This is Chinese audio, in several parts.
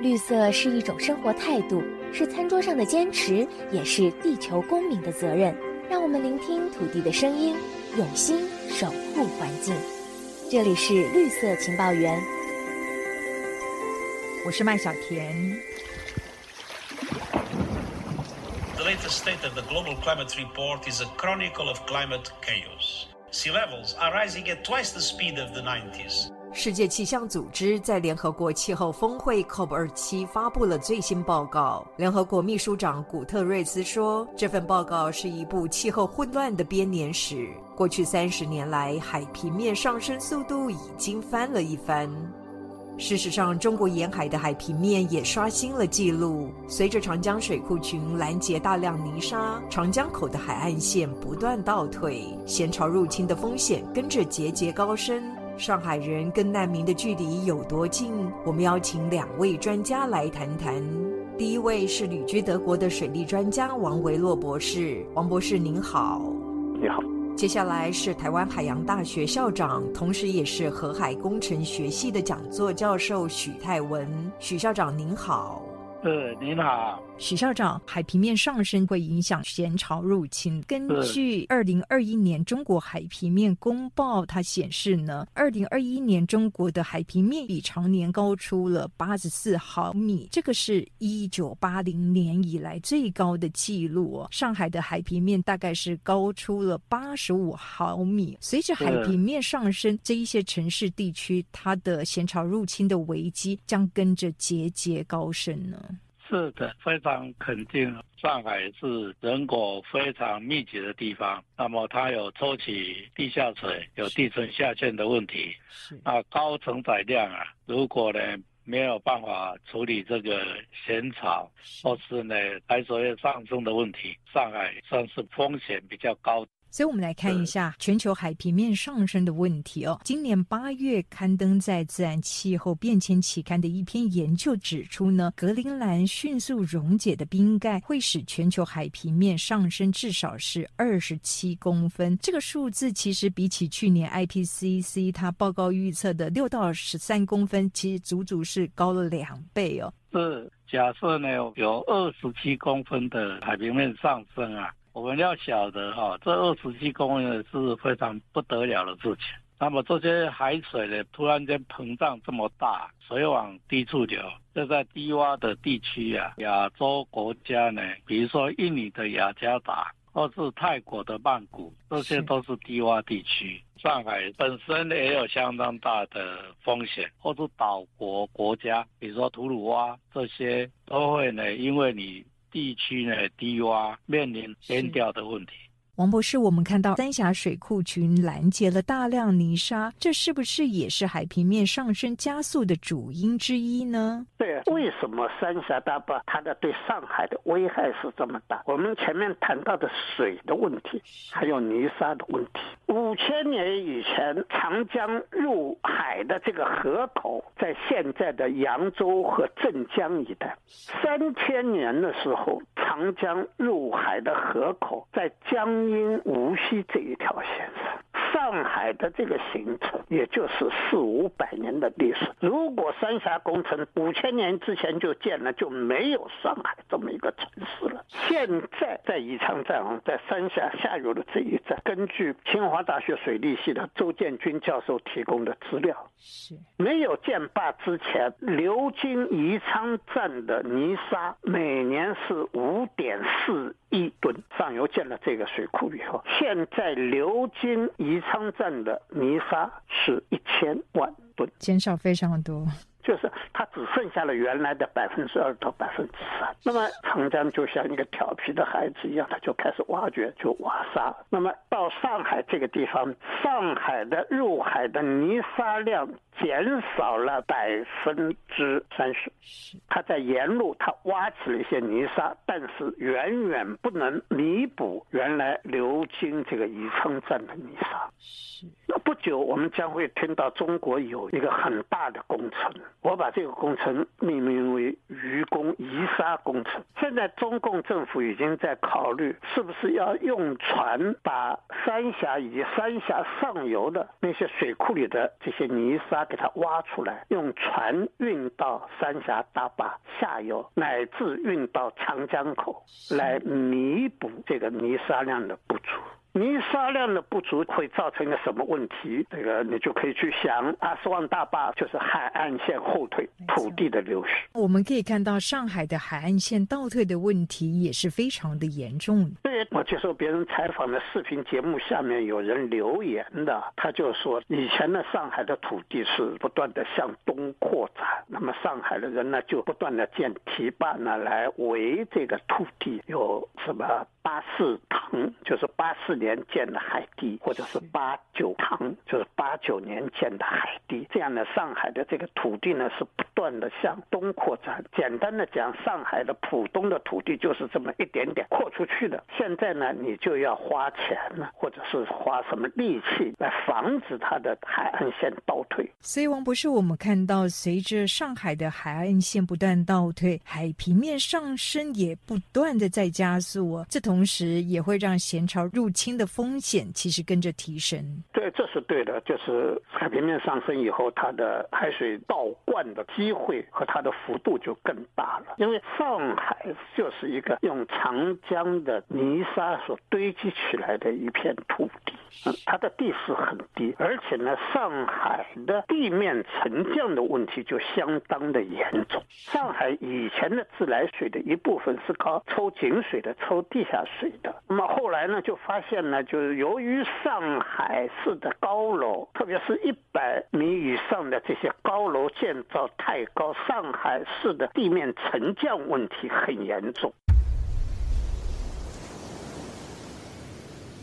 绿色是一种生活态度，是餐桌上的坚持，也是地球公民的责任。让我们聆听土地的声音，用心守护环境。这里是绿色情报员，我是麦小甜。The latest state of the global climate report is a chronicle of climate chaos. Sea levels are rising at twice the speed of the 90s. 世界气象组织在联合国气候峰会 COP27 发布了最新报告。联合国秘书长古特瑞斯说：“这份报告是一部气候混乱的编年史。过去三十年来，海平面上升速度已经翻了一番。事实上，中国沿海的海平面也刷新了纪录。随着长江水库群拦截大量泥沙，长江口的海岸线不断倒退，咸潮入侵的风险跟着节节高升。”上海人跟难民的距离有多近？我们邀请两位专家来谈谈。第一位是旅居德国的水利专家王维洛博士，王博士您好。你好。接下来是台湾海洋大学校长，同时也是河海工程学系的讲座教授许泰文，许校长您好。呃，您好。许校长，海平面上升会影响咸潮入侵。根据二零二一年中国海平面公报，它显示呢，二零二一年中国的海平面比常年高出了八十四毫米，这个是一九八零年以来最高的记录哦。上海的海平面大概是高出了八十五毫米。随着海平面上升，这一些城市地区，它的咸潮入侵的危机将跟着节节高升呢。是的，非常肯定。上海是人口非常密集的地方，那么它有抽取地下水、有地层下陷的问题。是啊，高承载量啊，如果呢没有办法处理这个咸潮，或是呢海水上升的问题，上海算是风险比较高。所以，我们来看一下全球海平面上升的问题哦。今年八月刊登在《自然气候变迁》期刊的一篇研究指出呢，格陵兰迅速溶解的冰盖会使全球海平面上升至少是二十七公分。这个数字其实比起去年 IPCC 它报告预测的六到十三公分，其实足足是高了两倍哦。是假设呢有二十七公分的海平面上升啊。我们要晓得哈，这二十七公分是非常不得了的事情。那么这些海水呢，突然间膨胀这么大，水往低处流。这在低洼的地区啊，亚洲国家呢，比如说印尼的雅加达，或是泰国的曼谷，这些都是低洼地区。上海本身也有相当大的风险，或是岛国国家，比如说吐鲁哇这些，都会呢，因为你。地区呢低洼，面临淹掉的问题。王博士，我们看到三峡水库群拦截了大量泥沙，这是不是也是海平面上升加速的主因之一呢？对，为什么三峡大坝它的对上海的危害是这么大？我们前面谈到的水的问题，还有泥沙的问题。五千年以前，长江入海的这个河口在现在的扬州和镇江一带；三千年的时候，长江入海的河口在江。因无锡这一条线上。上海的这个形成，也就是四五百年的历史。如果三峡工程五千年之前就建了，就没有上海这么一个城市了。现在在宜昌站啊，在三峡下游的这一站，根据清华大学水利系的周建军教授提供的资料，是没有建坝之前，流经宜昌站的泥沙每年是五点四一吨。上游建了这个水库以后，现在流经宜昌站的泥沙是一千万吨，减少非常多。就是它只剩下了原来的百分之二到百分之三。那么长江就像一个调皮的孩子一样，他就开始挖掘，就挖沙。那么到上海这个地方，上海的入海的泥沙量减少了百分之三十。他在沿路他挖起了一些泥沙，但是远远不能弥补原来流经这个宜昌站的泥沙。是。就我们将会听到中国有一个很大的工程。我把这个工程命名为“愚公移沙工程”。现在中共政府已经在考虑，是不是要用船把三峡以及三峡上游的那些水库里的这些泥沙给它挖出来，用船运到三峡大坝下游，乃至运到长江口，来弥补这个泥沙量的不足。泥沙量的不足会造成一个什么问题？这个你就可以去想，阿斯旺大坝就是海岸线后退，土地的流失。我们可以看到上海的海岸线倒退的问题也是非常的严重。对，我接受别人采访的视频节目下面有人留言的，他就说以前的上海的土地是不断的向东扩展，那么上海的人呢就不断的建堤坝呢来围这个土地，有什么八四塘，就是八四。年建的海堤，或者是八九塘，就是八九年建的海堤。这样呢上海的这个土地呢，是不断的向东扩展。简单的讲，上海的浦东的土地就是这么一点点扩出去的。现在呢，你就要花钱了，或者是花什么力气来防止它的海岸线倒退。所以，王博士，我们看到，随着上海的海岸线不断倒退，海平面上升也不断的在加速。这同时也会让咸潮入侵。的风险其实跟着提升，对，这是对的。就是海平面上升以后，它的海水倒灌的机会和它的幅度就更大了。因为上海就是一个用长江的泥沙所堆积起来的一片土地，嗯，它的地势很低，而且呢，上海的地面沉降的问题就相当的严重。上海以前的自来水的一部分是靠抽井水的、抽地下水的，那么后来呢，就发现。呢就是由于上海市的高楼，特别是一百米以上的这些高楼建造太高，上海市的地面沉降问题很严重。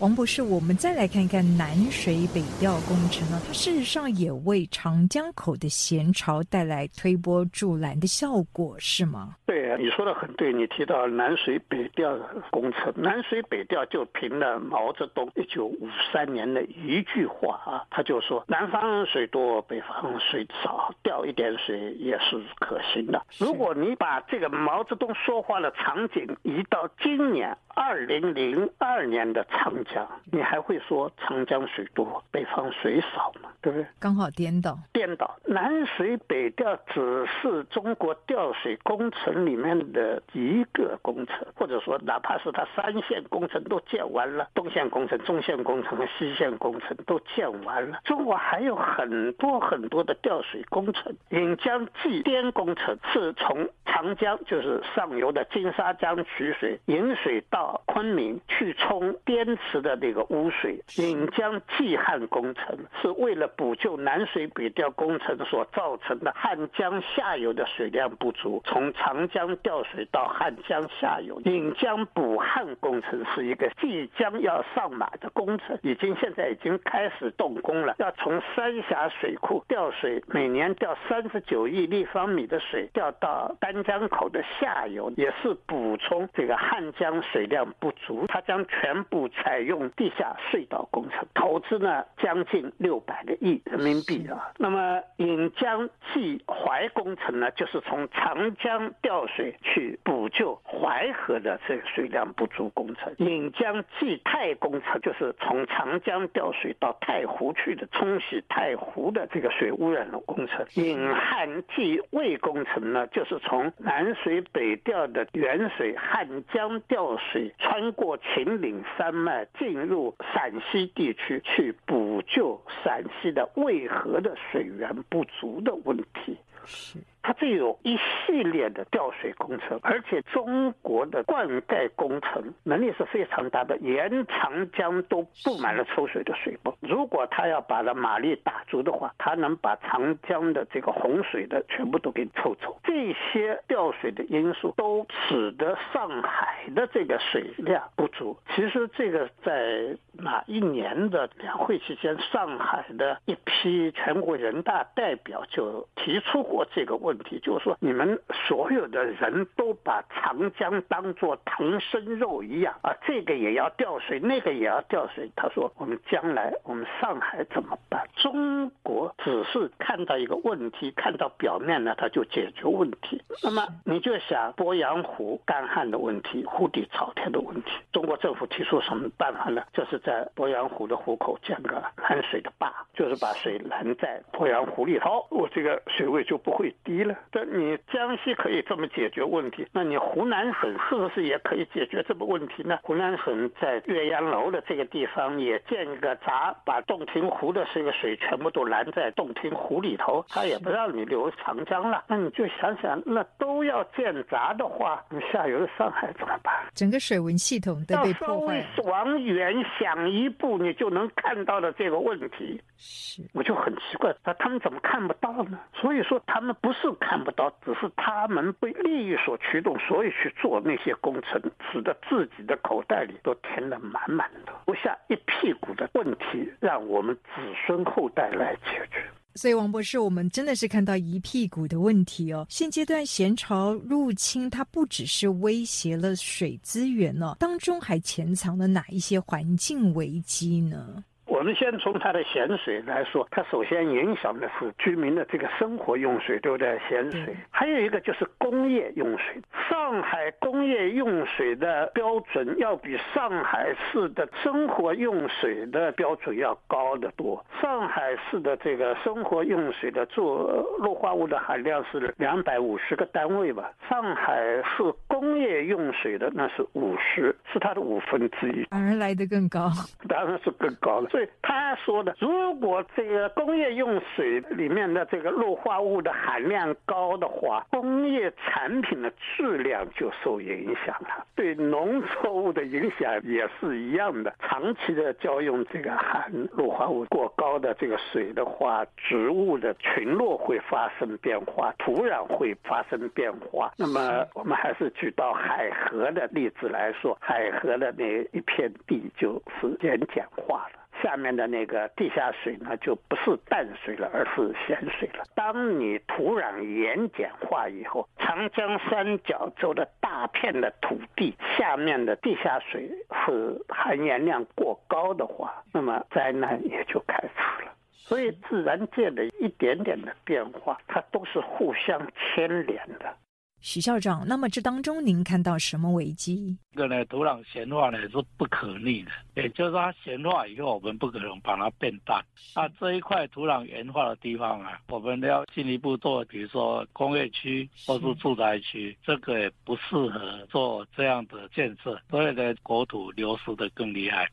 王博士，我们再来看一看南水北调工程呢？它事实上也为长江口的咸潮带来推波助澜的效果，是吗？对，你说的很对。你提到南水北调工程，南水北调就凭了毛泽东一九五三年的一句话啊，他就说南方水多，北方水少，调一点水也是可行的。如果你把这个毛泽东说话的场景移到今年二零零二年的长江，你还会说长江水多，北方水少吗？对不对？刚好颠倒，颠倒。南水北调只是中国调水工程里面的一个工程，或者说哪怕是它三线工程都建完了，东线工程、中线工程和西线工程都建完了，中国还有很多很多的调水工程。引江济滇工程是从长江，就是上游的金沙江取水，引水到昆明去冲滇池。的那个污水引江济汉工程是为了补救南水北调工程所造成的汉江下游的水量不足，从长江调水到汉江下游。引江补汉工程是一个即将要上马的工程，已经现在已经开始动工了，要从三峡水库调水，每年调三十九亿立方米的水调到丹江口的下游，也是补充这个汉江水量不足。它将全部采用。地下隧道工程投资呢将近六百个亿人民币啊。那么引江济淮工程呢，就是从长江调水去补救淮河的这个水量不足工程。引江济泰工程就是从长江调水到太湖去的冲洗太湖的这个水污染的工程。引汉济渭工程呢，就是从南水北调的原水汉江调水穿过秦岭山脉。进入陕西地区去补救陕西的渭河的水源不足的问题。是。它这有一系列的调水工程，而且中国的灌溉工程能力是非常大的，沿长江都布满了抽水的水泵。如果它要把它马力打足的话，它能把长江的这个洪水的全部都给抽走。这些调水的因素都使得上海的这个水量不足。其实这个在哪一年的两会期间，上海的一批全国人大代表就提出过这个问。问题就是说，你们所有的人都把长江当作唐僧肉一样啊，这个也要调水，那个也要调水。他说，我们将来我们上海怎么办？中国只是看到一个问题，看到表面呢，他就解决问题。那么你就想鄱阳湖干旱的问题、湖底朝天的问题，中国政府提出什么办法呢？就是在鄱阳湖的湖口建个拦水的坝，就是把水拦在鄱阳湖里头，我这个水位就不会低了。这你江西可以这么解决问题，那你湖南省是不是也可以解决这个问题呢？湖南省在岳阳楼的这个地方也建一个闸，把洞庭湖的这个水全部都拦在洞庭湖里头，它也不让你流长江了。那你就想想，那都要建闸的话，你下游的上海怎么办？整个水文系统都被破坏。往远想一步，你就能看到的这个问题，是我就很奇怪，那他们怎么看不到呢？所以说他们不是看不到，只是他们被利益所驱动，所以去做那些工程，使得自己的口袋里都填得满满的，留下一屁股的问题，让我们子孙后代来解决。所以，王博士，我们真的是看到一屁股的问题哦。现阶段咸潮入侵，它不只是威胁了水资源呢，当中还潜藏了哪一些环境危机呢？我们先从它的咸水来说，它首先影响的是居民的这个生活用水，对不对？咸水，还有一个就是工业用水。上海工业用水的标准要比上海市的生活用水的标准要高得多。上海市的这个生活用水的做氯化物的含量是两百五十个单位吧？上海市工业用水的那是五十，是它的五分之一，反而来得更高，当然是更高了。所以。他说的，如果这个工业用水里面的这个氯化物的含量高的话，工业产品的质量就受影响了，对农作物的影响也是一样的。长期的浇用这个含氯化物过高的这个水的话，植物的群落会发生变化，土壤会发生变化。那么我们还是举到海河的例子来说，海河的那一片地就是盐碱化了。下面的那个地下水呢，就不是淡水了，而是咸水了。当你土壤盐碱化以后，长江三角洲的大片的土地下面的地下水是含盐量过高的话，那么灾难也就开始了。所以，自然界的一点点的变化，它都是互相牵连的。许校长，那么这当中您看到什么危机？这个呢，土壤咸化呢是不可逆的，也就是它咸化以后，我们不可能把它变淡。那这一块土壤盐化的地方啊，我们要进一步做，比如说工业区或是住宅区，这个也不适合做这样的建设，所以呢，国土流失的更厉害。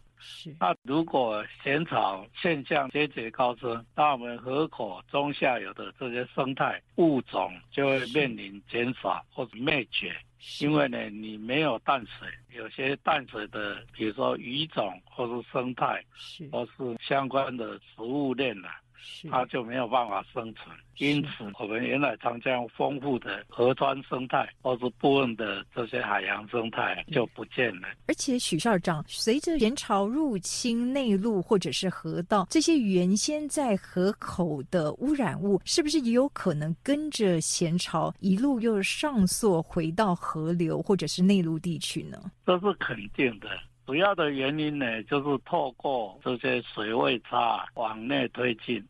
那如果咸草现象节节高升，那我们河口中下游的这些生态物种就会面临减少或者灭绝，因为呢，你没有淡水，有些淡水的，比如说鱼种或是生态，或是相关的食物链呢。它就没有办法生存，因此我们原来长江丰富的河川生态或是部分的这些海洋生态就不见了。而且许校长，随着人潮入侵内陆或者是河道，这些原先在河口的污染物，是不是也有可能跟着咸潮一路又上溯回到河流或者是内陆地区呢？这是肯定的。主要的原因呢，就是透过这些水位差往内推进。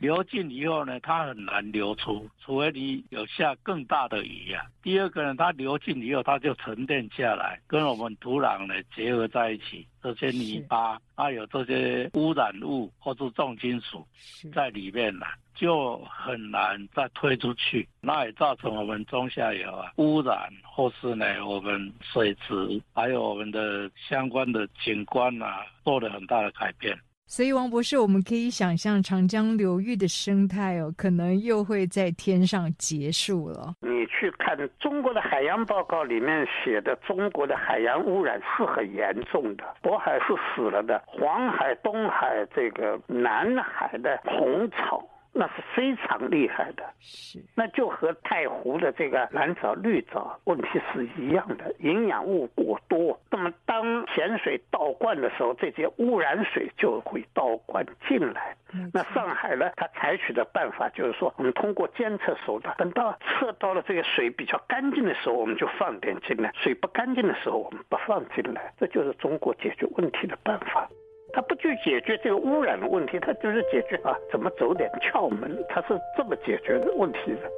流进以后呢，它很难流出，除非你有下更大的雨啊。第二个呢，它流进以后，它就沉淀下来，跟我们土壤呢结合在一起，这些泥巴，它有这些污染物或是重金属在里面了，就很难再推出去。那也造成我们中下游啊污染，或是呢我们水质还有我们的相关的景观啊，做了很大的改变。所以，王博士，我们可以想象长江流域的生态哦，可能又会在天上结束了。你去看中国的海洋报告里面写的，中国的海洋污染是很严重的，渤海是死了的，黄海、东海、这个南海的红草。那是非常厉害的，是，那就和太湖的这个蓝藻、绿藻问题是一样的，营养物过多。那么当咸水倒灌的时候，这些污染水就会倒灌进来。那上海呢，它采取的办法就是说，我们通过监测手段，等到测到了这个水比较干净的时候，我们就放点进来；水不干净的时候，我们不放进来。这就是中国解决问题的办法。他不去解决这个污染的问题，他就是解决啊，怎么走点窍门，他是这么解决的问题的。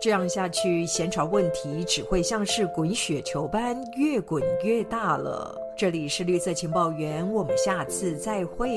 这样下去，闲潮问题只会像是滚雪球般越滚越大了。这里是绿色情报员，我们下次再会。